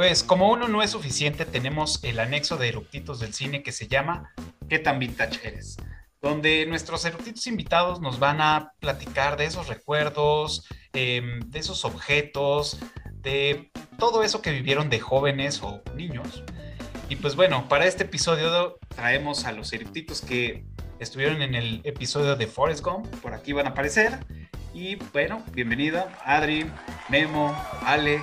Pues como uno no es suficiente, tenemos el anexo de eructitos del cine que se llama ¿Qué tan vintage eres? Donde nuestros eructitos invitados nos van a platicar de esos recuerdos, em, de esos objetos, de todo eso que vivieron de jóvenes o niños. Y pues bueno, para este episodio traemos a los eructitos que estuvieron en el episodio de Forrest Gump, por aquí van a aparecer. Y bueno, bienvenida Adri, Memo, Ale,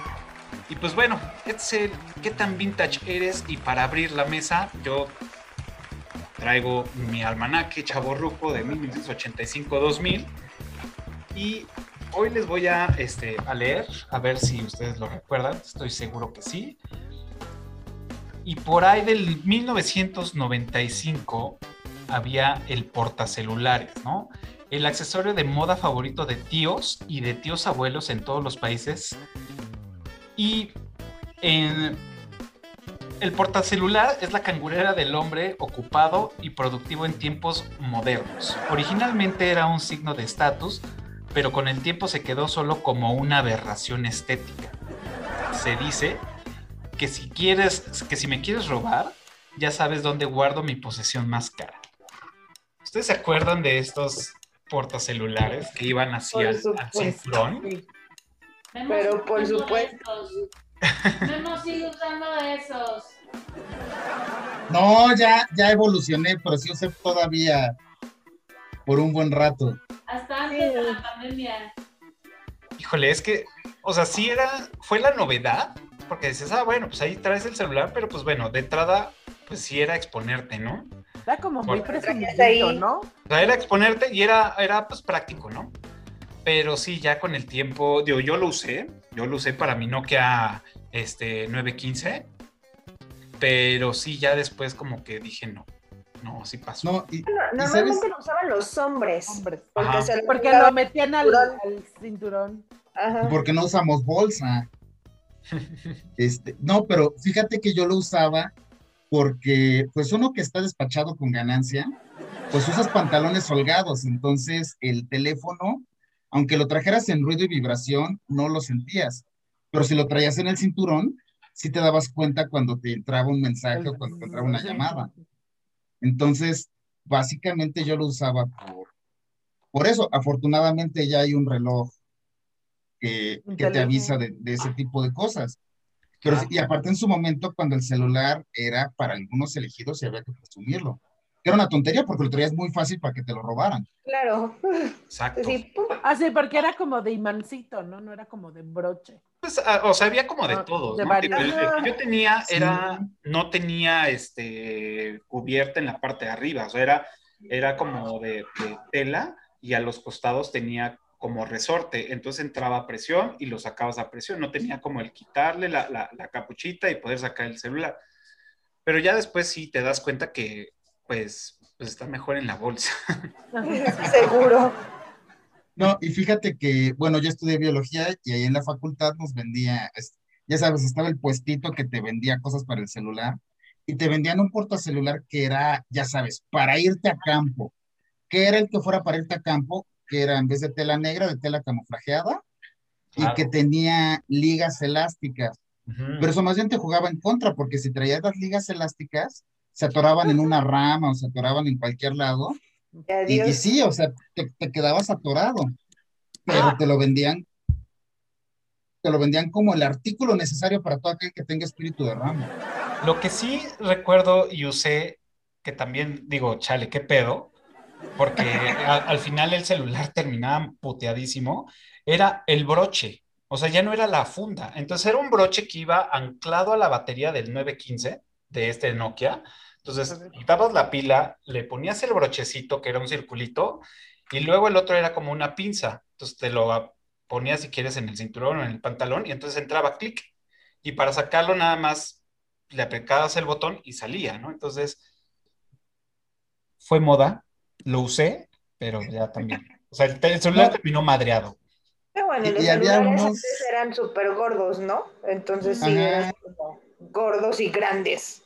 y pues bueno, es qué tan vintage eres y para abrir la mesa yo traigo mi almanaque chaborruco de 1985-2000 y hoy les voy a, este, a leer, a ver si ustedes lo recuerdan, estoy seguro que sí. Y por ahí del 1995 había el portacelulares, ¿no? El accesorio de moda favorito de tíos y de tíos abuelos en todos los países y en el portacelular es la cangurera del hombre ocupado y productivo en tiempos modernos. Originalmente era un signo de estatus, pero con el tiempo se quedó solo como una aberración estética. Se dice que si quieres, que si me quieres robar, ya sabes dónde guardo mi posesión más cara. ¿Ustedes se acuerdan de estos portacelulares que iban al, al cinturón? Pero por supuesto. No hemos ido usando esos. No, ya, ya evolucioné, pero sí usé todavía por un buen rato. Hasta antes de la pandemia. Híjole, es que, o sea, sí era, fue la novedad, porque dices, ah, bueno, pues ahí traes el celular, pero pues bueno, de entrada, pues sí era exponerte, ¿no? Era como muy presumido, ¿no? O sea, era exponerte y era, era pues práctico, ¿no? Pero sí, ya con el tiempo, digo, yo lo usé, yo lo usé para mi Nokia este, 915, pero sí, ya después como que dije, no, no, sí pasó. No, y, y Normalmente sabes, lo usaban los hombres. Hombres. Porque, Ajá. se Porque lo metían al, cinturón. al cinturón. Ajá. porque no usamos bolsa. Este, no, pero fíjate que yo lo usaba porque, pues uno que está despachado con ganancia, pues usas pantalones holgados, entonces el teléfono, aunque lo trajeras en ruido y vibración, no lo sentías, pero si lo traías en el cinturón, sí te dabas cuenta cuando te entraba un mensaje o cuando te entraba una llamada. Entonces, básicamente yo lo usaba por, por eso. Afortunadamente ya hay un reloj que, te avisa de, de ese tipo de cosas. Pero, Ah. y aparte en su momento, cuando el celular era para algunos elegidos y había que presumirlo. Que era una tontería porque lo traías muy fácil para que te lo robaran. Claro. Exacto. Sí, pum. Ah, porque era como de imancito, ¿no? No era como de broche. Pues, ah, o sea, había como de Ah, todos, de ¿no? varios. El, el que yo tenía Sí. era, no tenía este cubierta en la parte de arriba, o sea, era, era como de, de tela y a los costados tenía como resorte, entonces entraba a presión y lo sacabas a presión, no tenía como el quitarle la, la- la capuchita y poder sacar el celular. Pero ya después sí te das cuenta que pues, pues está mejor en la bolsa. Seguro. No, y fíjate que, bueno, yo estudié biología y ahí en la facultad nos vendía, ya sabes, estaba el puestito que te vendía cosas para el celular y te vendían un portacelular que era, ya sabes, para irte a campo. ¿Qué era el que fuera para irte a campo? Que era en vez de tela negra, de tela camuflajeada y que tenía ligas elásticas. Pero eso más bien te jugaba en contra, porque si traías las ligas elásticas, se atoraban en una rama o se atoraban en cualquier lado. Y Y, sí, o sea, te, te quedabas atorado, pero Ah. te lo vendían, te lo vendían como el artículo necesario para todo aquel que tenga espíritu de rama. Lo que sí recuerdo y usé, que también digo, chale, qué pedo, porque a- al final el celular terminaba puteadísimo, era el broche. O sea, ya no era la funda. Entonces era un broche que iba anclado a la batería del 915 de este Nokia. Entonces quitabas la pila, le ponías el brochecito, que era un circulito, y luego el otro era como una pinza. Entonces te lo ponías si quieres en el cinturón o en el pantalón, y entonces entraba clic. Y para sacarlo nada más le aplicabas el botón y salía, ¿no? Entonces, fue moda, lo usé, pero ya también. O sea, el, el celular No. terminó madreado. Pero bueno, Y- los y había celulares unos- antes eran súper gordos, ¿no? Entonces sí, Ajá. eran como gordos y grandes.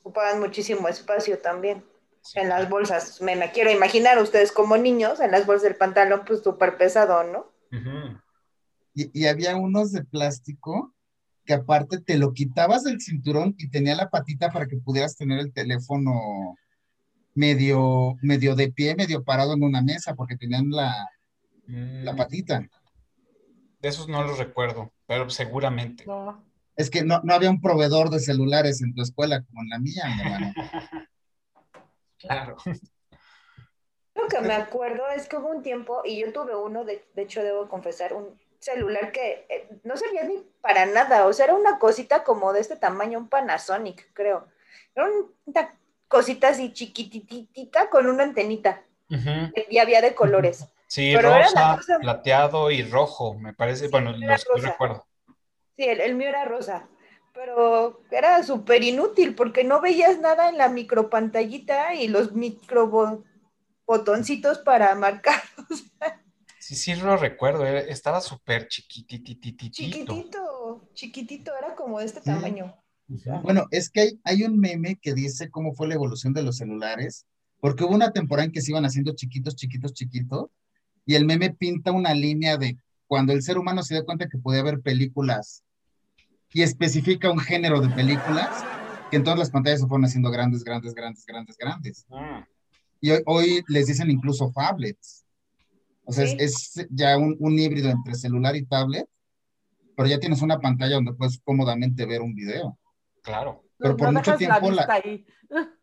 Ocupaban muchísimo espacio también Sí. en las bolsas. Me, me quiero imaginar ustedes como niños en las bolsas del pantalón, pues súper pesado, ¿no? Y, y había unos de plástico que aparte te lo quitabas del cinturón y tenía la patita para que pudieras tener el teléfono medio, medio de pie, medio parado en una mesa, porque tenían la, la Mm, patita. De esos no los recuerdo, pero seguramente. No. Es que no, no había un proveedor de celulares en tu escuela como en la mía, mi hermano. Claro. Lo que me acuerdo es que hubo un tiempo, y yo tuve uno, de, de hecho debo confesar, un celular que eh, no servía ni para nada, o sea, era una cosita como de este tamaño, un Panasonic, creo. Era un- una cosita así chiquititita con una antenita, y había de colores. Sí, Pero rosa, cosa- plateado y rojo, me parece. Sí, bueno, los rosa. recuerdo. Sí, el, el mío era rosa, pero era súper inútil porque no veías nada en la micropantallita y los micro bo- botoncitos para marcar. Sí, sí lo recuerdo. Estaba súper chiquititititito. Chiquitito, chiquitito, era como de este Sí. tamaño. Bueno, es que hay, hay un meme que dice cómo fue la evolución de los celulares, porque hubo una temporada en que se iban haciendo chiquitos, chiquitos, chiquitos, y el meme pinta una línea de cuando el ser humano se dio cuenta que podía ver películas y especifica un género de películas, que entonces las pantallas se fueron haciendo grandes, grandes, grandes, grandes, grandes. Ah, Y hoy, hoy les dicen incluso phablets. O sea, Sí. es, es ya un, un híbrido entre celular y tablet, pero ya tienes una pantalla donde puedes cómodamente ver un video. claro. Pero No- por no mucho dejas tiempo la- vista ahí.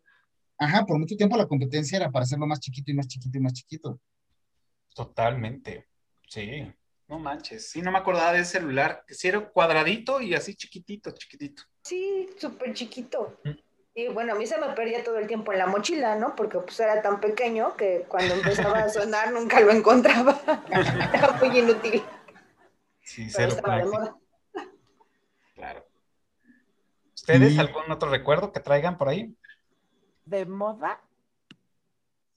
Ajá, por mucho tiempo la competencia era para hacerlo más chiquito y más chiquito y más chiquito. Totalmente. Sí. No manches. Sí, no me acordaba de ese celular. Que sí era cuadradito y así chiquitito, chiquitito. Sí, súper chiquito. Mm. Y bueno, a mí se me perdía todo el tiempo en la mochila, ¿no? Porque pues era tan pequeño que cuando empezaba a sonar nunca lo encontraba. Era muy inútil, Sí, pero cero estaba de práctico. moda. Claro. ¿Ustedes algún otro recuerdo que traigan por ahí? De moda.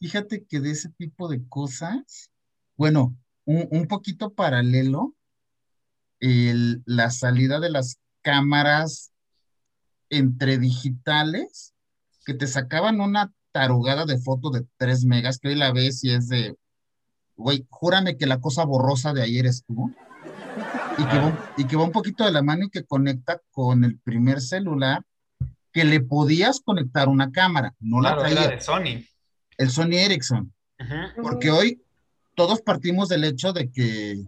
Fíjate que de ese tipo de cosas, bueno, un, un poquito paralelo, el- la salida de las cámaras entre digitales que te sacaban una tarugada de foto de 3 megas, que hoy la ves y es de, güey, júrame que la cosa borrosa de ayer es tú. Y que, va, un- y que va un poquito de la mano y que conecta con el primer celular que le podías conectar una cámara, no la Claro, era traía, de Sony. el Sony Ericsson, porque hoy todos partimos del hecho de que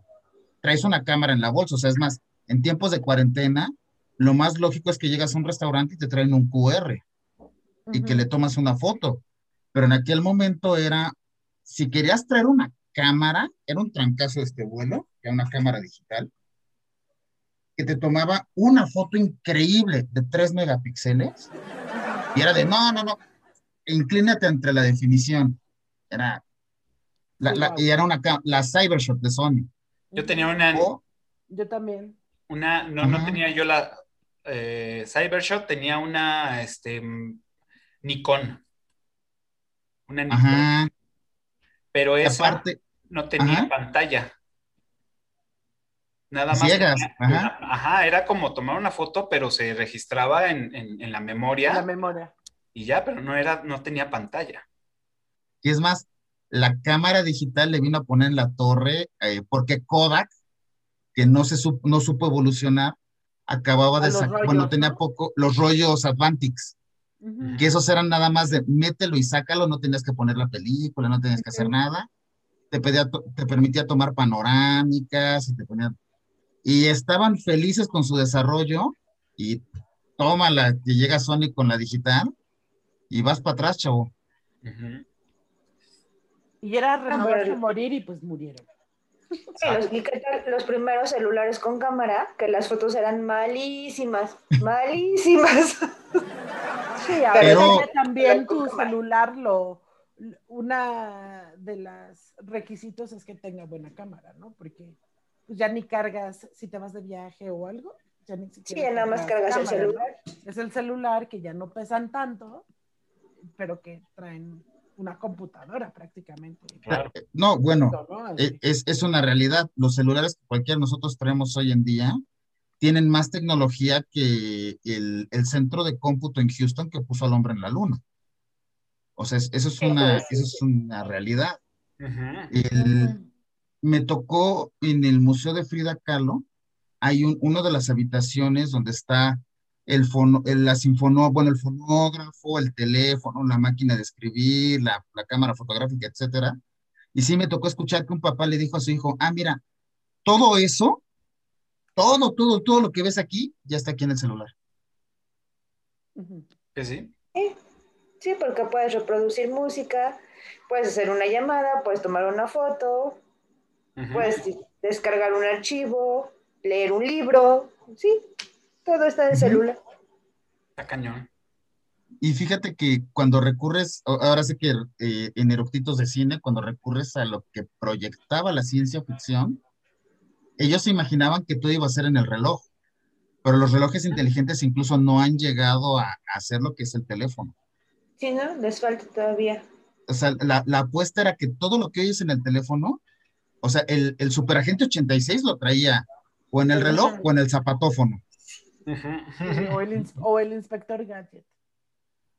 traes una cámara en la bolsa, o sea, es más, en tiempos de cuarentena, lo más lógico es que llegas a un restaurante y te traen un QR y que le tomas una foto, pero en aquel momento era, si querías traer una cámara, era un trancazo este vuelo, que era una cámara digital, que te tomaba una foto increíble de 3 megapíxeles y era de, no, no, no, inclínate entre la definición. Era, la, la- y era una, la Cybershot de Sony. Yo tenía una, O, Yo también. una no, no tenía yo la eh, Cybershot, tenía una este, Nikon. Una Nikon. ajá, Pero esa aparte, no tenía ajá. pantalla. Nada más. Ciegas, tenía ajá. una- ajá, era como tomar una foto, pero se registraba en, en- en la memoria La memoria. y ya, pero no era, no tenía pantalla. y es más, la cámara digital le vino a poner en la torre eh, porque Kodak, que no, se supo, no supo evolucionar, acababa de sacar, bueno, tenía poco, los rollos Advantix, Ujú. que esos eran nada más de mételo y sácalo, no tenías que poner la película, no tenías que hacer nada, te, pedía, to- te permitía tomar panorámicas, y, te ponía- y estaban felices con su desarrollo, y tómala, que llega Sony con la digital, y vas para atrás, chavo. Y era renovarse o morir y pues murieron. Sí, los, ¿y qué tal los primeros celulares con cámara? Que las fotos eran malísimas, malísimas. Sí, ahora Pero- también pero tu celular lo una de los requisitos es que tenga buena cámara, ¿no? Porque pues ya ni cargas si te vas de viaje o algo, ya ni Sí, siquiera nada más cargas el cámara, ¿no? celular. Es el celular que ya no pesan tanto, pero que traen una computadora prácticamente. Claro. No, bueno, ¿no? E- Así. Es, es una realidad. Los celulares que cualquiera de nosotros traemos hoy en día tienen más tecnología que el, el centro de cómputo en Houston que puso al hombre en la luna. O sea, es- eso es una, eso es una realidad. El- me tocó en el Museo de Frida Kahlo hay un, uno de las habitaciones donde está el fono, el, la sinfono, bueno, el fonógrafo, el teléfono, la máquina de escribir, la, la cámara fotográfica, etcétera. Y sí me tocó escuchar que un papá le dijo a su hijo, ah, mira, todo eso, todo, todo, todo lo que ves aquí, ya está aquí en el celular. ¿Que sí? Sí, sí, porque puedes reproducir música, puedes hacer una llamada, puedes tomar una foto, puedes descargar un archivo, leer un libro, sí, todo está en el Ujú. celular. Está cañón. Y fíjate que cuando recurres, ahora sé que eh, en eructitos de cine, cuando recurres a lo que proyectaba la ciencia ficción, ellos se imaginaban que todo iba a ser en el reloj, pero los relojes inteligentes incluso no han llegado a, a hacer lo que es el teléfono. Sí, ¿no? Les falta todavía. O sea, la, la apuesta era que todo lo que oyes en el teléfono, o sea, el, el superagente 86 lo traía o en el reloj o en el zapatófono. O, el o el inspector Gadget.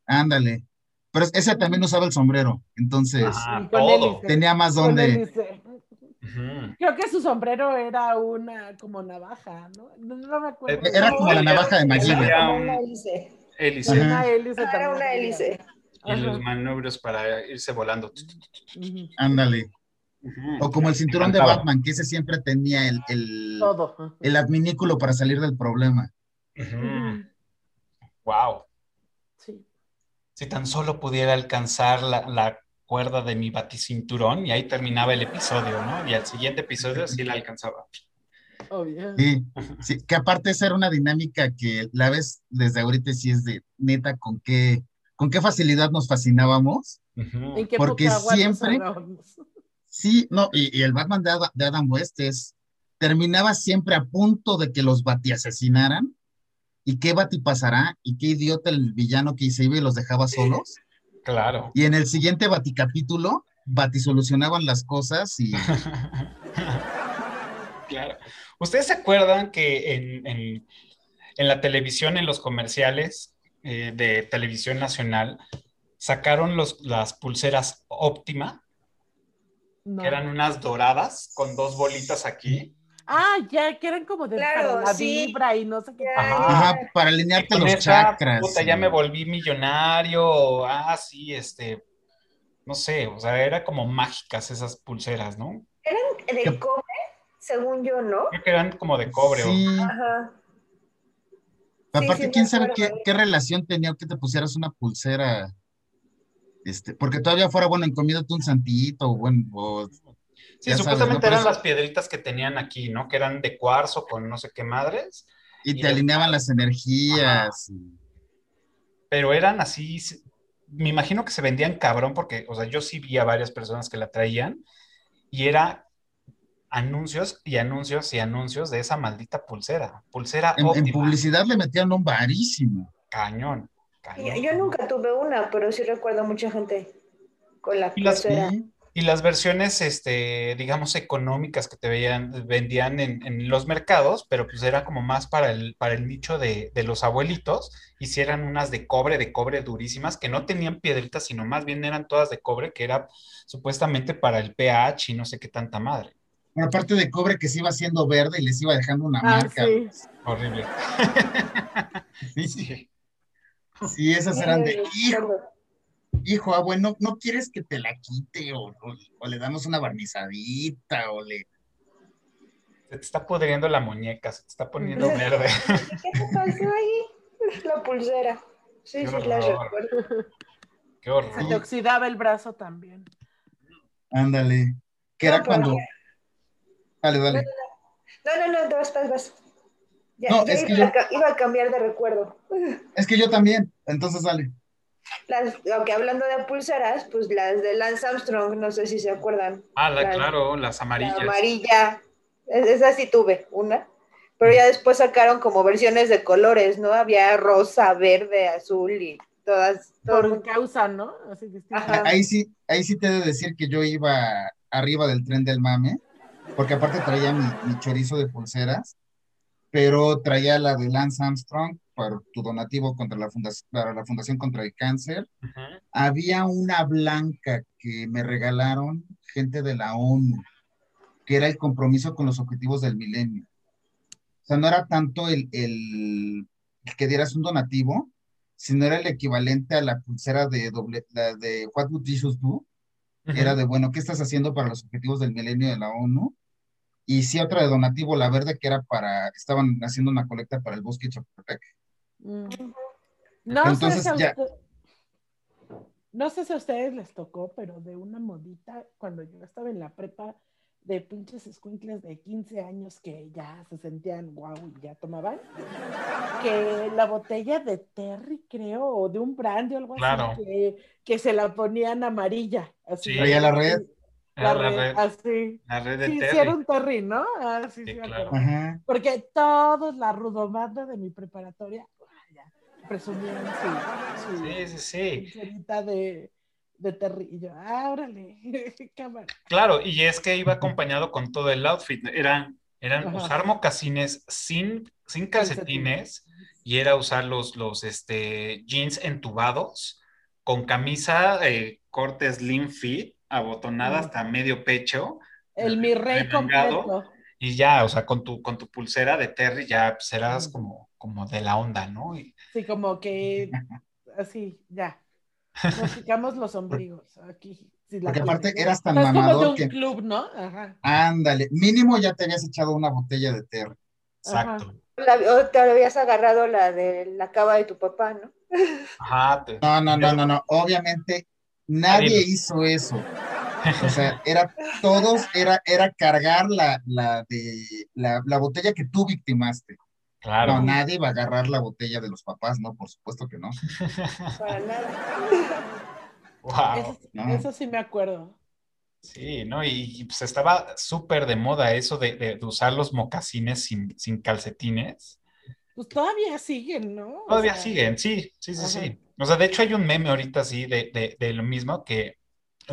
Ándale. Pero ese también usaba el sombrero, entonces todo. tenía más Con donde... Creo que su sombrero era una como navaja, ¿no? No, no me acuerdo. Eh, Era como la navaja de. MacGyver. Era una hélice. Una hélice Ah, Era una tenía. hélice. Y los Ajá. maniobros para irse volando. Ándale. O como el cinturón de. Batman, que ese siempre tenía el, el, Todo. el adminículo para salir del problema. Wow. Sí. Si tan solo pudiera alcanzar la, la cuerda de mi baticinturón y ahí terminaba el episodio, ¿no? Y al siguiente episodio sí la alcanzaba. Obvio. Sí, sí, que aparte esa era una dinámica que la ves desde ahorita sí es de neta con qué, con qué facilidad nos fascinábamos. ¿En qué Porque siempre-? Sí, no, y, y el Batman de, Ada- de Adam West es, terminaba siempre a punto de que los Bati asesinaran. ¿Y qué Bati pasará? ¿Y qué idiota el villano que se iba y los dejaba solos? Claro. Y en el siguiente Baticapítulo, Bati solucionaban las cosas y Claro. ¿Ustedes se acuerdan que en, en- en la televisión, en los comerciales eh, de televisión nacional, sacaron los, las pulseras óptima, No. que eran unas doradas con dos bolitas aquí? Ah, ya, que eran como de Claro, para la sí. vibra y no sé qué. Ajá. ajá, para alinearte los chakras. puta, ya me volví millonario, o, ah, sí, este, no sé, o sea, era como mágicas esas pulseras, ¿no? De ¿Qué? cobre, según yo, ¿no? Creo que eran como de cobre, o- Sí, Ajá. Sí, aparte, sí, quién sabe qué, qué relación tenía que te pusieras una pulsera, este, porque todavía fuera, bueno, encomiéndate un santito, o bueno, o- Sí, Ya sabes, supuestamente eran las piedritas que tenían aquí, ¿no? Que eran de cuarzo con no sé qué madres, y Y te les- alineaban las energías. pero eran así, me imagino que se vendían cabrón porque, o sea, yo sí vi a varias personas que la traían y era anuncios y anuncios y anuncios de esa maldita pulsera, pulsera En, publicidad le metían un varísimo. cañón, Yo, cañón. yo nunca tuve una, pero sí recuerdo a mucha gente con la las- pulsera. Sí, Y las versiones, este, digamos, económicas que te veían, vendían en, en los mercados, pero pues era como más para el, para el nicho de, de los abuelitos, hicieran unas de cobre, de cobre durísimas, que no tenían piedritas, sino más bien eran todas de cobre, que era supuestamente para el pH y no sé qué tanta madre. Bueno, aparte de cobre que se iba haciendo verde y les iba dejando una Ah, marca. sí. Horrible. Sí, Sí. sí, esas eran de, hijo. Hijo, ah, bueno, ¿no quieres que te la quite? O, o- o le damos una barnizadita, o le... Se te está pudriendo la muñeca, se te está poniendo verde. ¿Qué te pasó ahí? La pulsera. Sí, Qué sí, la recuerdo. Qué horror. Se te oxidaba el brazo también. Ándale. Que No, era pero cuando... Dale, dale. No, no, no, vas, vas, vas. Ya, No, ya es que iba, yo- a, ca- iba a cambiar de recuerdo. Es que yo también, entonces dale. Las, aunque hablando de pulseras, pues las de Lance Armstrong, no sé si se acuerdan. Ah, la- La- claro, las La amarillas. amarilla. Es- Esa sí tuve, una. Pero ya después sacaron como versiones de colores, ¿no? Había rosa, verde, azul y todas. todo Por causa, ¿no? Así. Ahí sí, ahí sí te he de decir que yo iba arriba del tren del mame, porque aparte traía mi, mi chorizo de pulseras, pero traía la de Lance Armstrong por tu donativo contra la fundación, para la Fundación contra el Cáncer. Había una blanca que me regalaron gente de la ONU, que era el compromiso con los objetivos del milenio. O sea, no era tanto el, el, que dieras un donativo, sino era el equivalente a la pulsera de doble, la de What Would Jesus Do? Era de, bueno, ¿qué estás haciendo para los objetivos del milenio de la ONU? Y sí, otra de donativo, la verde, que era para, estaban haciendo una colecta para el bosque Chapultepec. Mm. No, Entonces, sé si a ya. usted- no sé si a ustedes les tocó, pero de una modita, cuando yo estaba en la prepa, de pinches escuincles de 15 años que ya se sentían guau y ya tomaban, que la botella de Terry, creo, o de un brandy o algo Claro. así, que, que se la ponían amarilla. Así, Sí. La red. La red, red, así. la red de Sí, Terry. un Terry, ¿no? Ah, sí, Sí, claro. Porque todos, la rudomanda de mi preparatoria, presumían su, su Sí, sí, sí. de, de yo, ah, órale, cámara. Claro, y es que iba acompañado con todo el outfit. Eran, eran Ajá. usar mocasines sin, sin calcetines y era usar los, los este, jeans entubados con camisa eh, corte slim fit, abotonada hasta medio pecho El mi rey completo. Y ya, o sea, con tu, con tu pulsera de Terry ya pues, eras Mm. como, como de la onda, ¿no? Y- Sí, como que así, ya. Nos picamos los ombligos aquí. La Porque aparte eras tan Es como de mamador un que- club, ¿no? Ajá. Ándale, mínimo ya te habías echado una botella de Terry. exacto. La- o te habías agarrado la de la cava de tu papá, ¿no? Ajá, te- No, no, no, no, no. Obviamente nadie hizo eso. O sea, era todos, era, era cargar la, la de la, la botella que tú victimaste. claro. No, nadie va a agarrar la botella de los papás, no, por supuesto que no. Para nada. Wow. Eso, no. eso sí me acuerdo. Sí, ¿no? Y, y, pues estaba súper de moda eso de, de- de usar los mocasines sin, sin calcetines. Pues todavía siguen, ¿no? O Todavía sea, siguen, sí, sí, sí, Ajá. sí. O sea, de hecho hay un meme ahorita así de, de, de lo mismo que,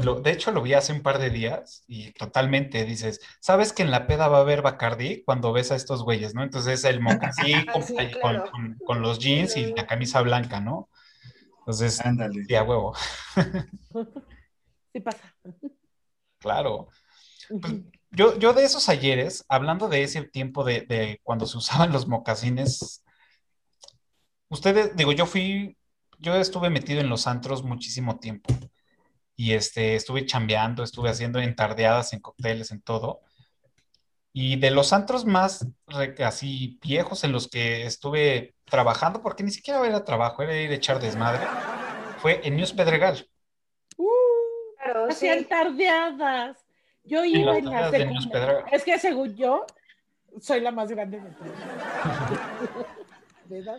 lo, de hecho lo vi hace un par de días y totalmente dices, ¿sabes que en la peda va a haber Bacardí cuando ves a estos güeyes, ¿no? Entonces el mocasín con, Sí, con- claro. con- con los jeans y la camisa blanca, ¿no? Entonces, Ándale. sí, a huevo, Sí pasa. claro. Pues, yo, yo de esos ayeres, hablando de ese tiempo de, de cuando se usaban los mocasines, ustedes, digo, yo fui, yo estuve metido en los antros muchísimo tiempo y este, estuve chambeando, estuve haciendo entardeadas en cócteles, en todo. Y de los antros más re- así viejos en los que estuve trabajando, porque ni siquiera era trabajo, era ir a echar desmadre, fue en News Pedregal. Uh, Claro, sí. hacían tardeadas. Yo En iba las en la secundaria. Es que según yo, soy la más grande de todos. ¿De edad?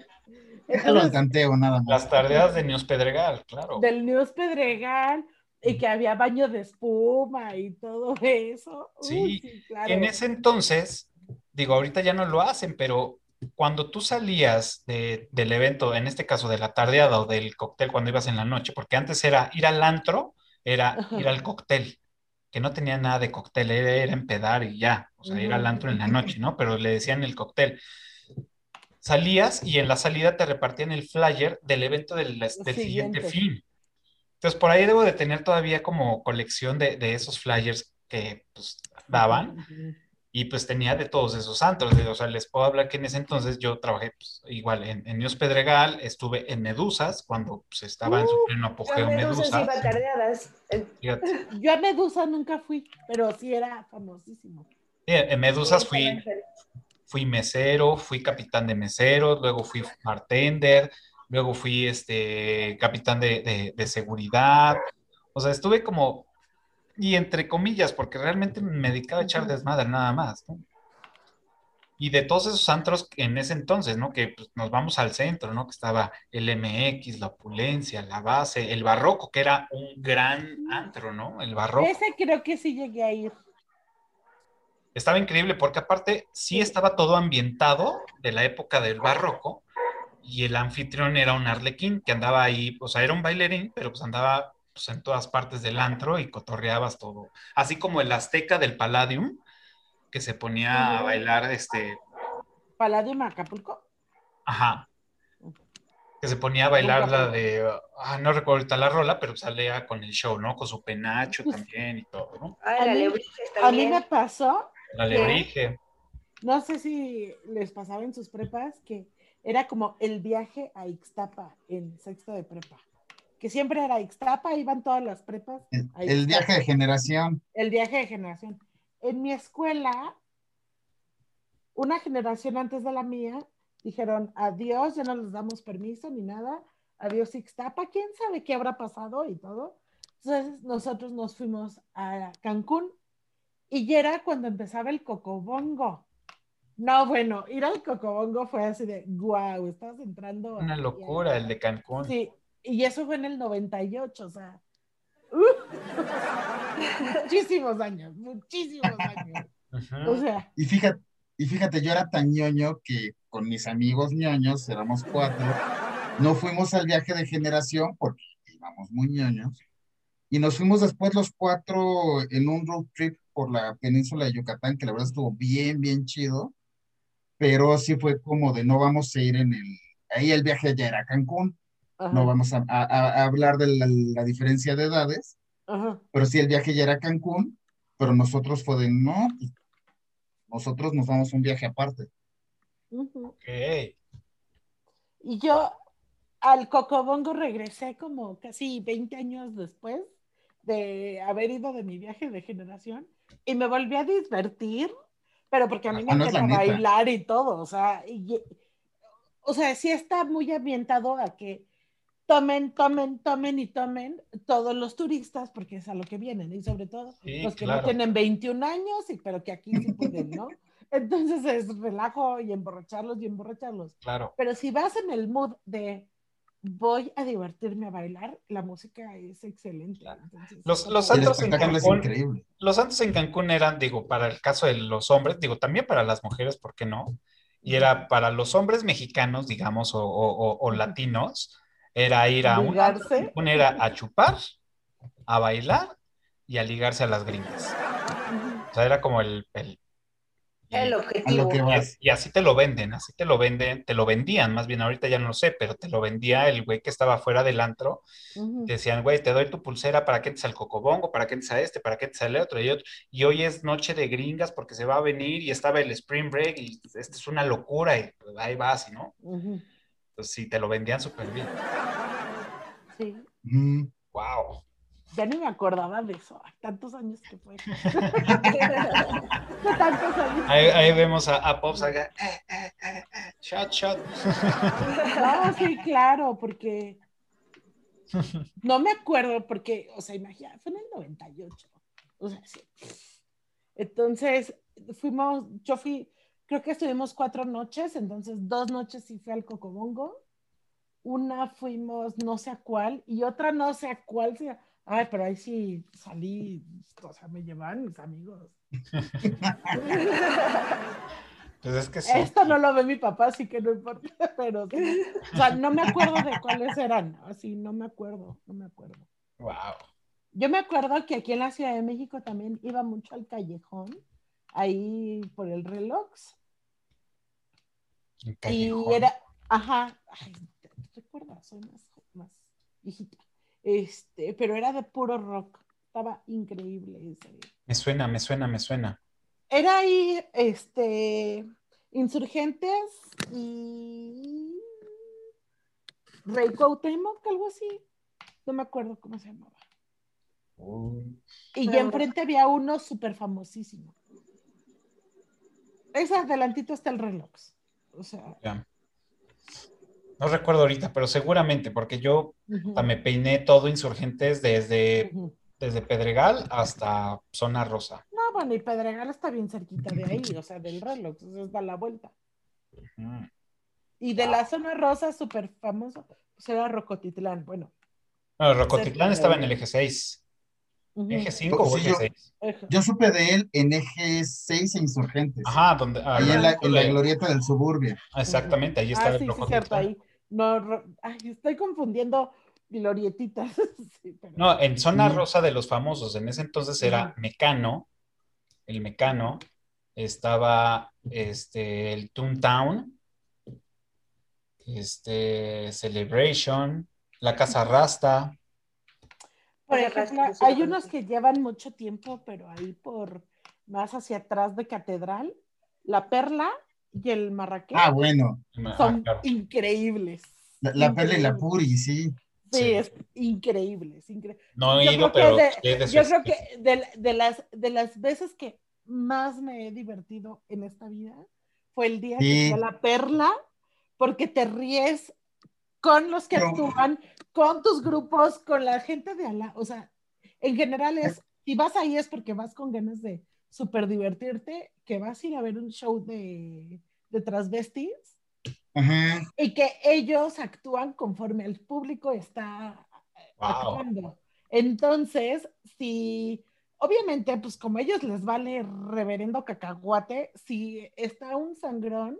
Entonces, tanteo, nada más. Las tardeadas de News Pedregal, claro. del News Pedregal y que había baño de espuma y todo eso. Uy, Sí, claro. En ese entonces, digo, ahorita ya no lo hacen, pero cuando tú salías de- del evento, en este caso de la tardeada o del cóctel cuando ibas en la noche, porque antes era ir al antro, era ir al cóctel, que no tenía nada de cóctel, era, era empedar y ya, o sea, ir al antro en la noche, ¿no? Pero le decían el cóctel. Salías y en la salida te repartían el flyer del evento del, del siguiente Siguiente. fin. Entonces, por ahí debo de tener todavía como colección de, de esos flyers que pues, daban. Y pues tenía de todos esos antros. O sea, les puedo hablar que en ese entonces yo trabajé pues, igual en, en News Pedregal, estuve en Medusas cuando pues, estaba en su pleno Yo apogeo me dulces Medusas. iba. Eh. Yo a Medusa nunca fui, pero sí era famosísimo. Sí, en Medusas fui, fui mesero, fui capitán de meseros, luego fui bartender, luego fui este capitán de, de- de seguridad. O sea, estuve como, y entre comillas, porque realmente me dedicaba a echar desmadre nada más, ¿no? Y de todos esos antros en ese entonces, ¿no? Que pues, nos vamos al centro, ¿no? Que estaba el MX, la opulencia, la base, el barroco, que era un gran antro, ¿no? El barroco. Ese creo que sí llegué a ir. Estaba increíble porque aparte sí estaba todo ambientado de la época del barroco y el anfitrión era un arlequín que andaba ahí, o sea, era un bailarín, pero pues andaba pues, en todas partes del antro y cotorreabas todo. Así como el azteca del Palladium, que se ponía a bailar, este, Palladium Acapulco. ajá, que se ponía a bailar la de, ah, no recuerdo ahorita la rola, pero salía con el show, ¿no? Con su penacho Pues- también y todo, ¿no? Ah, A la A mí me pasó, La lebrige. No sé si les pasaba en sus prepas que era como el viaje a Ixtapa en sexto de prepa. Que siempre era Ixtapa, iban todas las prepas. El, viaje de generación. El viaje de generación. En mi escuela, una generación antes de la mía, dijeron adiós, ya no les damos permiso ni nada. Adiós Ixtapa, quién sabe qué habrá pasado y todo. Entonces nosotros nos fuimos a Cancún y ya era cuando empezaba el cocobongo. No, bueno, ir al cocobongo fue así de, wow, estás entrando. Una locura a- el de Cancún. Sí, y eso fue en el 98, o sea. ¡uh! muchísimos años, muchísimos años. O sea, Y fíjate, y fíjate, yo era tan ñoño que con mis amigos ñoños, éramos cuatro, no fuimos al viaje de generación porque íbamos muy ñoños. Y nos fuimos después los cuatro en un road trip por la península de Yucatán, que la verdad estuvo bien, bien chido. Pero sí fue como de no vamos a ir en el. Ahí el viaje ya era Cancún. ajá, No vamos a, a- a hablar de la, la diferencia de edades, ajá. pero sí el viaje ya era Cancún, pero nosotros fue de no, nosotros nos vamos un viaje aparte. Y yo al Cocobongo regresé como casi 20 años después de haber ido de mi viaje de generación y me volví a divertir, pero porque a mí me Ah, la encanta bailar y todo, o sea, y- o sea, sí está muy ambientado a que tomen, tomen, tomen y tomen todos los turistas, porque es a lo que vienen, y sobre todo Sí, los que claro. no tienen 21 años, y, pero que aquí sí pueden, ¿no? Entonces es relajo y emborracharlos y emborracharlos. Claro. Pero si vas en el mood de voy a divertirme a bailar, la música es excelente. Entonces, Los- los Santos en Cancún. Los santos en Cancún eran, digo, para el caso de los hombres, digo, también para las mujeres, ¿por qué no? Y era para los hombres mexicanos, digamos, o, o- o- o latinos, era ir a un Cancún, era a chupar, a bailar y a ligarse a las gringas. O sea, era como el... el- El A lo que vas. as- y así te lo venden, así te lo venden, te lo vendían, más bien ahorita ya no lo sé, pero te lo vendía el güey que estaba fuera del antro Ujú. te decían, güey, te doy tu pulsera para que entres al cocobongo, para que entres a este, para que entres al otro y otro. Y hoy es noche de gringas porque se va a venir y estaba el spring break y esto es una locura y ahí vas, ¿no? Ujú. Pues sí, te lo vendían súper bien. Sí. Mm, Wow. Ya ni me acordaba de eso. Tantos años que fue. tantos años. Ahí, ahí vemos a, a Pops acá, eh, eh, eh, eh, shot, shot. No, sí, claro, porque no me acuerdo, porque, o sea, imagina, fue en el 98. O sea, sí. Entonces, fuimos, yo fui, creo que estuvimos cuatro noches, entonces dos noches sí fui al Cocobongo, una fuimos no sé a cuál, y otra no sé a cuál, ay, pero ahí sí salí, o sea, me llevaban mis amigos. Pues es que sí. Esto no lo ve mi papá, así que no importa, pero sí. O sea, no me acuerdo de cuáles eran, así, no me acuerdo, no me acuerdo. Wow. Yo me acuerdo que aquí en la Ciudad de México también iba mucho al callejón, ahí por el reloj, y era, ajá, ay, ¿te te recuerdas? Soy más, más viejita, este, pero era de puro rock, estaba increíble ese. Me suena, me suena, me suena. Era ahí, este, Insurgentes y Rey Cuauhtémoc, algo así. No me acuerdo cómo se llamaba. Y ya enfrente había uno súper famosísimo. Ese adelantito está el reloj. O sea. No recuerdo ahorita, pero seguramente, porque yo me peiné todo insurgentes desde, desde Pedregal hasta Zona Rosa. No, bueno, y Pedregal está bien cerquita de ahí, o sea, del reloj, entonces da la vuelta. Y de la zona rosa, súper famoso, pues era Rocotitlán. Bueno, Bueno, Rocotitlán estaba en el eje 6. ujú, ¿Eje 5 o Sí, eje yo- 6? eje. Yo supe de él en eje 6 e Insurgentes. Ajá, donde, ah, Ahí en la, en la glorieta del suburbio. Exactamente, ahí está Ah, el sí, sí, Rocotitlán. cierto, ahí. No, ay, estoy confundiendo glorietitas. Sí, pero- No, en Zona. Rosa de los famosos, en ese entonces era. Mecano, el Mecano, estaba este, el Toontown, este, Celebration, la Casa Rasta, Por ejemplo, hay unos que llevan mucho tiempo, pero ahí por más hacia atrás de Catedral, la perla y el marraqués Ah, bueno, Ah, son claro. increíbles. la, la perla y la puri, sí. Sí, Sí. es increíble, es increíble. No he Yo ido, creo pero que de- Yo creo que de, de las, de las veces que más me he divertido en esta vida fue el día Sí. que fui a la perla, porque te ríes con los que actúan, con tus grupos, con la gente de ala. O sea, en general es, si vas ahí es porque vas con ganas de súper divertirte, que vas a ir a ver un show de, de transvestis Ajá. y que ellos actúan conforme el público está Wow. actuando. Entonces, si obviamente, pues como a ellos les vale reverendo cacahuate, si está un sangrón,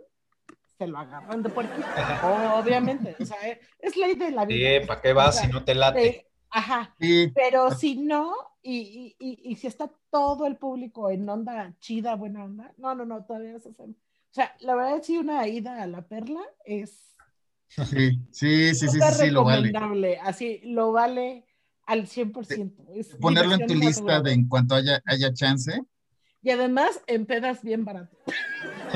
se lo agarran de puerquito. obviamente, o sea, es ley de la vida. Sí, ¿para qué vas O sea, si no te late? Eh, ajá, Sí, pero si no, y, y, y, y si está todo el público en onda chida, buena onda, no, no, no, todavía se hacen. O sea, la verdad, sí, una ida a la perla es sí, sí, sí, sí, sí, lo vale. Así, lo vale al 100%. Es Ponerlo en tu lista de en cuanto haya, haya chance. Y además, en pedas bien barato.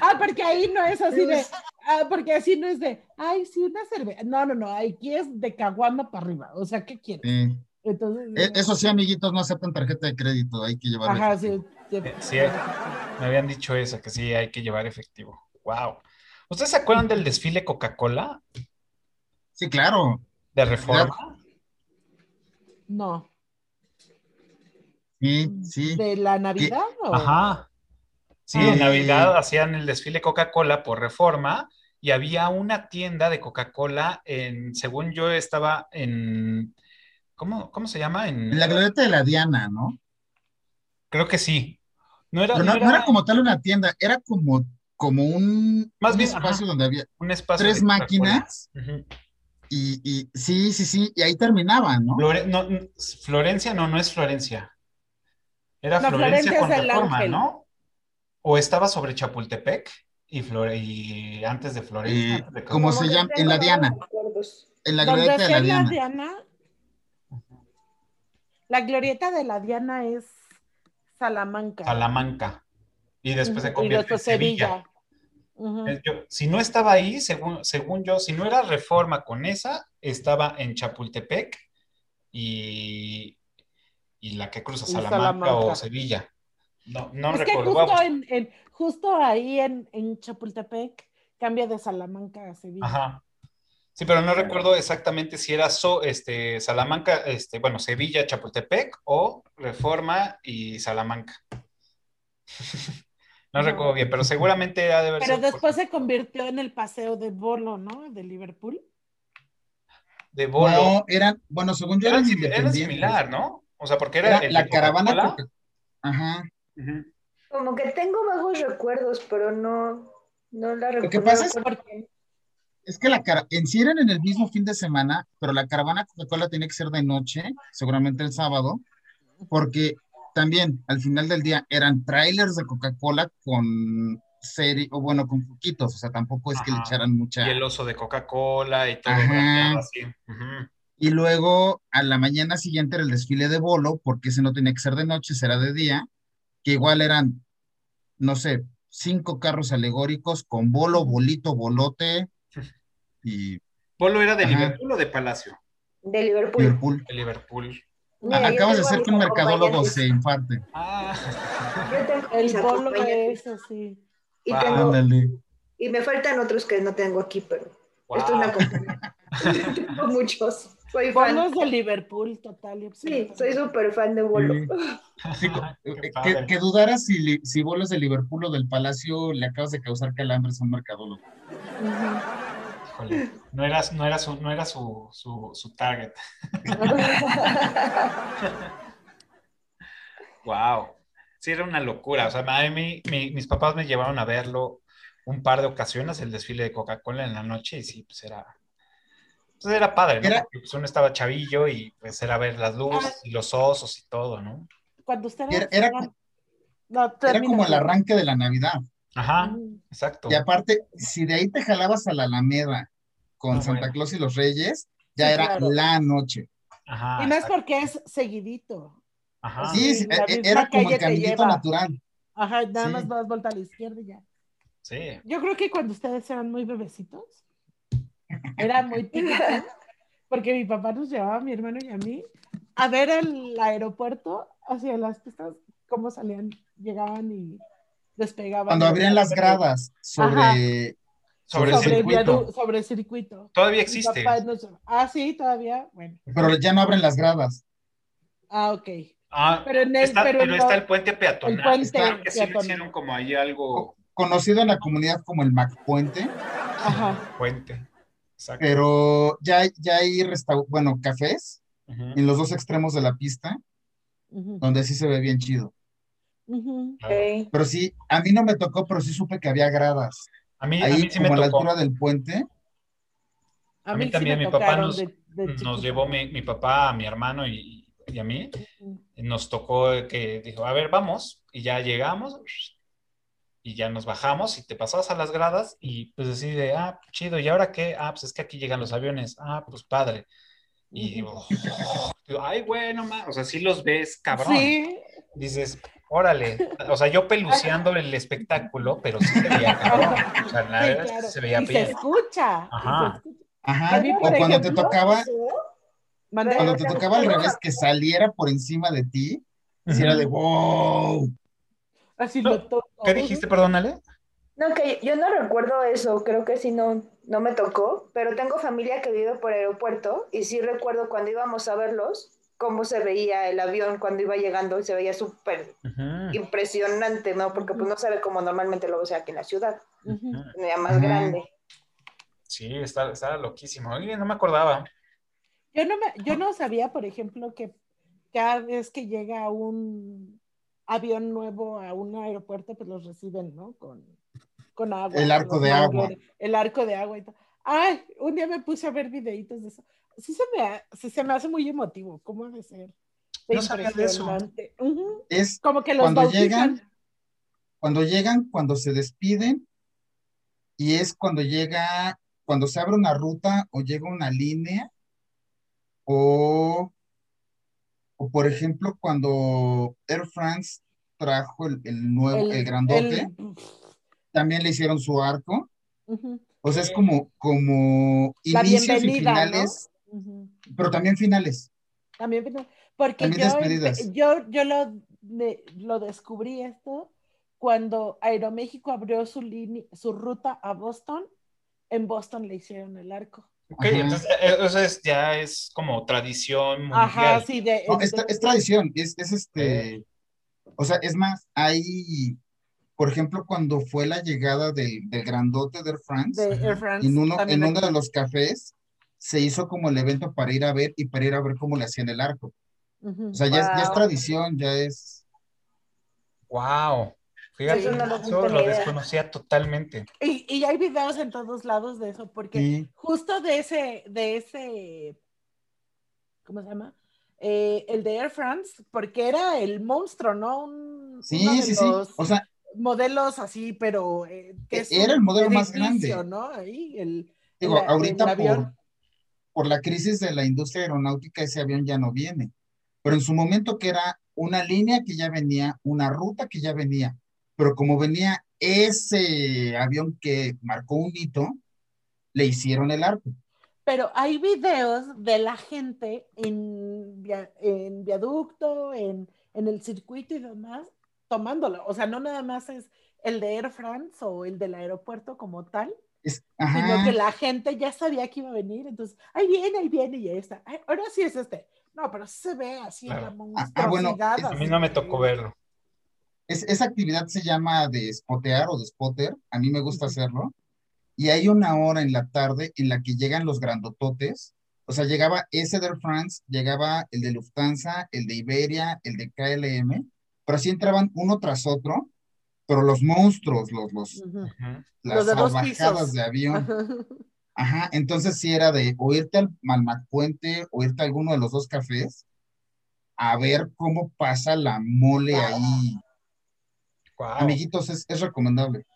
ah, porque ahí no es así de. Ah, porque así no es de. Ay, sí, una cerveza. No, no, no. Aquí es de caguama para arriba. O sea, ¿qué quieres? Sí. Entonces. E- Eso sí, amiguitos, no aceptan tarjeta de crédito, hay que llevarlo. Ajá, sí. Sí, Me habían dicho eso, que sí hay que llevar efectivo. Wow. ¿Ustedes se acuerdan del desfile Coca-Cola Sí, claro. de reforma? No. Sí, sí. ¿De la Navidad? o? Ajá. Sí, Ah. en Navidad hacían el desfile Coca-Cola por reforma y había una tienda de Coca-Cola en, según yo estaba en, ¿cómo, cómo se llama? En, En la glorieta de la Diana, ¿no? creo que sí. No era, no era como tal una tienda, era como, como un, Más un bien, espacio ajá. donde había un espacio tres máquinas y, y sí, sí, sí, y ahí terminaba, ¿no? Flore- no, n- Florencia, no, no es Florencia. Era No, Florencia Florencia con reforma. ¿no? O estaba sobre Chapultepec y, Flore- y antes de Florencia. Eh, antes de ¿cómo Como se llama? En la Diana. En la glorieta de la. Diana. La glorieta de la Diana es Salamanca. Salamanca. Y después se Ujú, y convierte en Sevilla. Yo- si no estaba ahí, según, según yo, si no era Reforma con esa, estaba en Chapultepec y, y la que cruza Salamanca, Salamanca. o Sevilla. No, no es que recuerdo. Justo, en, en- justo ahí en, en Chapultepec cambia de Salamanca a Sevilla. Ajá. Sí, pero no recuerdo exactamente si era so, este, Salamanca, este, bueno, Sevilla, Chapultepec o Reforma y Salamanca. No No. recuerdo bien, pero seguramente ha de haber Pero después se convirtió en el paseo de Bolo, ¿no? De Liverpool. de Bolo. No, eran, bueno, según yo Eran, eran eran similar, ¿no? O sea, porque era, Era el la caravana. Ajá. Como que tengo vagos recuerdos, pero no, no la recuerdo. que pasa es- porque- Es que la cara, en sí eran en el mismo fin de semana, pero la caravana Coca-Cola tenía que ser de noche, seguramente el sábado, porque también al final del día eran trailers de Coca-Cola con serie, o bueno, con poquitos, o sea, tampoco es que le echaran mucha. Y el oso de Coca-Cola y todo. Y luego a la mañana siguiente era el desfile de bolo, porque ese no tenía que ser de noche, será de día, que igual eran, no sé, cinco carros alegóricos con bolo, bolito, bolote y ¿Bolo era de Ajá. Liverpool o de Palacio? De Liverpool. Liverpool. De Liverpool. Mira, yo Acabas de hacer que un mercadólogo se infarte. Ah, Yo tengo El Bolo acompañantes. es así. Y, Wow. tengo, y me faltan otros que no tengo aquí, pero wow. esto es una compañía. tengo muchos. Soy Bolo fan. es de Liverpool, total y Sí, soy súper fan de Bolo. Sí, Qué eh, que, que dudaras si, si bolos de Liverpool o del Palacio le acabas de causar calambres a un mercadólogo. Ujú. Híjole, no era, no era, su, no era su, su, su target. Wow. Sí, era una locura. O sea, a mí, mi- mis papás me llevaron a verlo un par de ocasiones, el desfile de Coca-Cola en la noche, y sí, pues era. Pues era padre, ¿no? Era- Porque pues uno estaba chavillo y pues era ver las luces y los osos y todo, ¿no? Cuando ustedes Era, era, eran- No, era como el arranque de la Navidad. Ajá, Ujú. exacto. Y aparte, si de ahí te jalabas a la Alameda con Santa bueno. Claus y los Reyes, ya Sí, era claro. la noche. Ajá, Y más exacto. porque es seguidito. Ajá. Sí, Sí, e- e- era como el caminito natural. Ajá, nada Sí. más das vuelta a la izquierda y ya. Sí. Yo creo que cuando ustedes eran muy bebecitos, era muy típico, porque mi papá nos llevaba a mi hermano y a mí a ver el aeropuerto hacia las pistas, cómo salían, llegaban y despegaban. Cuando abrían las gradas sobre, Sobre, el sobre, el circuito. viadu- sobre el circuito. Todavía existe. ah, sí, todavía. Bueno. pero ya no abren las gradas. Ah, ok. Ah, Pero en el, está, pero pero en está el puente peatonal. el puente que sí peatonal. hicieron como ahí algo Conocido en la comunidad como el MacPuente, Ajá. puente. Exacto. pero ya, ya hay restau- bueno, cafés en los dos extremos de la pista, donde sí se ve bien chido. Pero sí, a mí no me tocó, pero sí supe que había gradas. A mí, a Ahí, mí sí me como a la tocó. altura del puente, A mí sí también, me mi papá nos- de- de Nos llevó mi, mi papá, a mi hermano y, y a mí. Nos tocó que dijo, a ver, vamos. Y ya llegamos y ya nos bajamos y te pasabas a las gradas y pues así de, ah, chido, ¿y ahora qué? Ah, pues es que aquí llegan los aviones. Ah, pues padre. Y digo, digo, ay, bueno, ma, o sea, sí los ves, cabrón. Sí, Dices, órale, o sea, yo peluceándole el espectáculo, pero sí se veía cabrón. O sea, la sí, verdad es que claro. se veía y se bien. escucha. Ajá. se escucha. ajá, mí, o cuando te tocaba, cuando te tocaba al revés, que saliera por encima de ti, sí era de wow. Así No, lo toco. ¿Qué dijiste, perdónale? No, que yo no recuerdo eso, creo que sí no, no me tocó, pero tengo familia que vive por aeropuerto y sí recuerdo cuando íbamos a verlos, cómo se veía el avión cuando iba llegando y se veía súper impresionante, ¿no? Porque pues no se ve como normalmente lo ves aquí en la ciudad, ya más grande. Sí, está, está loquísimo. Oye, no me acordaba. Yo no, me, yo no sabía, por ejemplo, que cada vez que llega un avión nuevo a un aeropuerto, pues los reciben, ¿no? Con, con agua. El arco de agua. El arco de agua y todo. Ay, un día me puse a ver videitos de eso. Sí se me, ha- sí se me hace muy emotivo, ¿cómo de ser? De No sabía de eso. Es Como que los Cuando bautizan. llegan, cuando llegan, cuando se despiden, y es cuando llega, cuando se abre una ruta o llega una línea, o, o por ejemplo, cuando Air France trajo el, el nuevo, el, grandote, el- también le hicieron su arco. O sea, es como, como La inicios y bienvenida, finales, pero también finales. También, pero- porque También yo, yo, yo lo, de- lo descubrí esto cuando Aeroméxico abrió su, línea- su ruta a Boston. En Boston le hicieron el arco. Ok, Ajá. entonces eh, eso es, ya es como tradición mundial. Ajá, sí, de, No, es, tra- es tradición, es, es este, o sea, es más, hay, por ejemplo, cuando fue la llegada del, del grandote de Air France, de Air France. en uno, en uno de los cafés, se hizo como el evento para ir a ver y para ir a ver cómo le hacían el arco. O sea, ya, es, ya es Wow. tradición, ya es, Wow. Fíjate, Eso no lo eso desconocía totalmente. Y, y hay videos en todos lados de eso, porque sí, justo de ese, de ese, ¿cómo se llama? Eh, el de Air France, porque era el monstruo, ¿no? Un, uno sí, de sí, sí, o sea, modelos así, pero eh, que es Era un el modelo más grande. ¿no? Ahí, el, digo, el- el ahorita por, avión. Por la crisis de la industria aeronáutica, ese avión ya no viene, pero en su momento que era una línea que ya venía, una ruta que ya venía, pero como venía ese avión que marcó un hito, le hicieron el arco. Pero hay videos de la gente en, via- en viaducto, en, en el circuito y demás, tomándolo. O sea, no nada más es el de Air France o el del aeropuerto como tal, Es, sino ajá, que la gente ya sabía que iba a venir. Entonces, ahí viene, ahí viene y ahí está. Ay, ahora sí es este. No, pero se ve así Claro. la Ah, monstruosidad. ah, bueno, es- A mí no me tocó verlo. es- esa actividad se llama de spotear o de spotter, a mí me gusta hacerlo, y hay una hora en la tarde en la que llegan los grandototes, o sea, llegaba ese de France, llegaba el de Lufthansa, el de Iberia, el de KLM, pero así entraban uno tras otro, pero los monstruos, los, los, las Los de avión. Ajá. Ajá, entonces sí era de o irte al Malmacuente o irte a alguno de los dos cafés a ver cómo pasa la mole ahí. Amiguitos, es, es recomendable.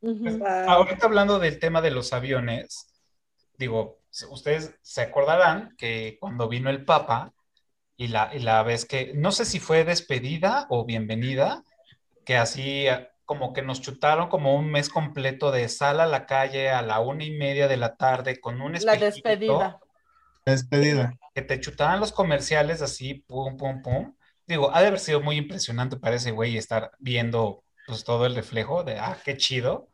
Ujú. Wow. Ahorita hablando del tema de los aviones, digo, ustedes se acordarán que cuando vino el Papa y la, y la vez que, no sé si fue despedida o bienvenida, que así eh, como que nos chutaron como un mes completo de sal a la calle a la una y media de la tarde con un La espejito, despedida. Despedida. que te chutaban los comerciales así, pum, pum, pum. Digo, ha de haber sido muy impresionante para ese güey estar viendo pues todo el reflejo de, ah, qué chido,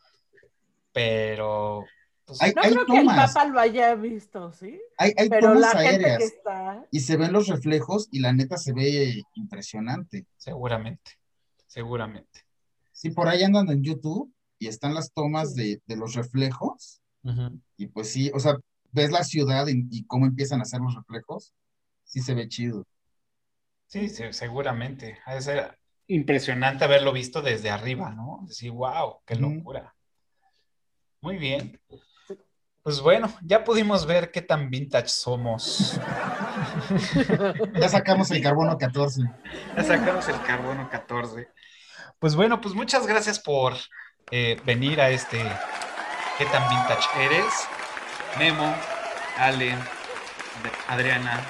pero pues, Hay, No hay creo que el Papa lo haya visto, ¿sí? hay, hay Pero tomas la gente aéreas que está. y se ven los reflejos y la neta se ve impresionante. seguramente, seguramente. Sí, por ahí andan en YouTube y están las tomas de, de los reflejos y pues sí, o sea, ves la ciudad y, y cómo empiezan a hacer los reflejos, sí se ve chido. Sí, se- seguramente. Ha de ser impresionante haberlo visto desde arriba, ¿no? Decir, wow, qué locura. Muy bien. Pues bueno, ya pudimos ver qué tan vintage somos. Ya sacamos el carbono 14. Ya sacamos el carbono 14. Pues bueno, pues muchas gracias por eh, venir a este ¿Qué tan vintage eres? Memo, Ale, Ad- Adriana,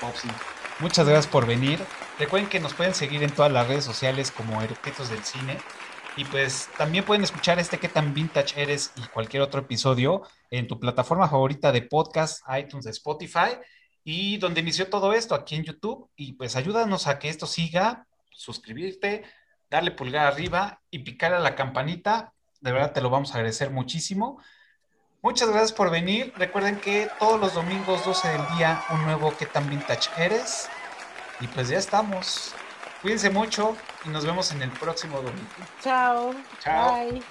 Popsi. Muchas gracias por venir. Recuerden que nos pueden seguir en todas las redes sociales como Eructitos del Cine. Y pues también pueden escuchar este ¿Qué tan vintage eres? y cualquier otro episodio en tu plataforma favorita de podcast, iTunes, Spotify y donde inició todo esto aquí en YouTube. Y pues ayúdanos a que esto siga, suscribirte, darle pulgar arriba y picar a la campanita. De verdad te lo vamos a agradecer muchísimo. Muchas gracias por venir. Recuerden que todos los domingos 12 del día un nuevo ¿Qué tan vintage eres? Y pues ya estamos. Cuídense mucho y nos vemos en el próximo domingo. Chao. Chao. Bye.